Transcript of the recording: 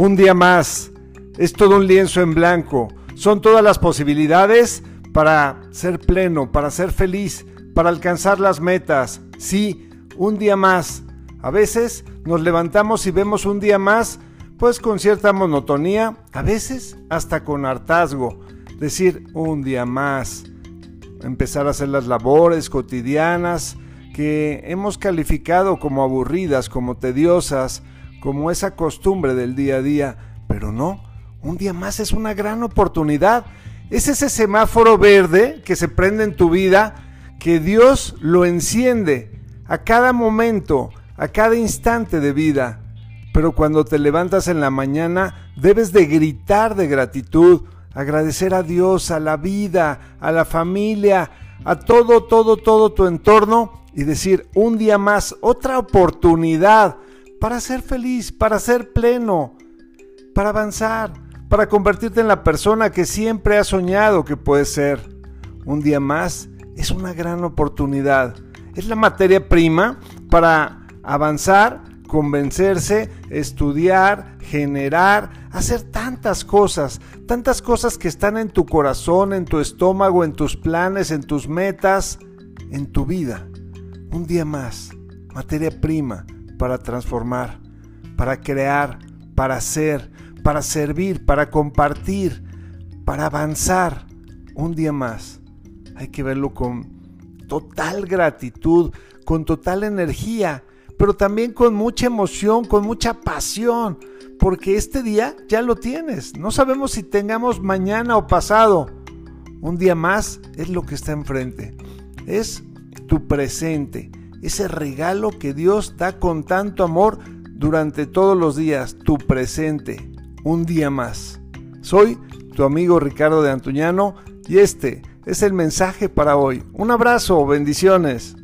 Un día más. Es todo un lienzo en blanco. Son todas las posibilidades para ser pleno, para ser feliz, para alcanzar las metas. Sí, un día más. A veces nos levantamos y vemos un día más, pues con cierta monotonía, a veces hasta con hartazgo. Decir un día más. Empezar a hacer las labores cotidianas que hemos calificado como aburridas, como tediosas, como esa costumbre del día a día. Pero no, un día más es una gran oportunidad. Es ese semáforo verde que se prende en tu vida, que Dios lo enciende a cada momento, a cada instante de vida. Pero cuando te levantas en la mañana, debes de gritar de gratitud, agradecer a Dios, a la vida, a la familia, a todo, todo, todo tu entorno y decir un día más, otra oportunidad para ser feliz, para ser pleno, para avanzar, para convertirte en la persona que siempre has soñado que puedes ser. Un día más es una gran oportunidad. Es la materia prima para avanzar, convencerse, estudiar, generar, hacer tantas cosas, tantas cosas que están en tu corazón, en tu estómago, en tus planes, en tus metas, en tu vida. Un día más, materia prima para transformar, para crear, para hacer, para servir, para compartir, para avanzar. Un día más. Hay que verlo con total gratitud, con total energía, pero también con mucha emoción, con mucha pasión, porque este día ya lo tienes. No sabemos si tengamos mañana o pasado. Un día más es lo que está enfrente. Es tu presente, ese regalo que Dios da con tanto amor durante todos los días, tu presente, un día más. Soy tu amigo Ricardo de Antuñano y este es el mensaje para hoy. Un abrazo, bendiciones.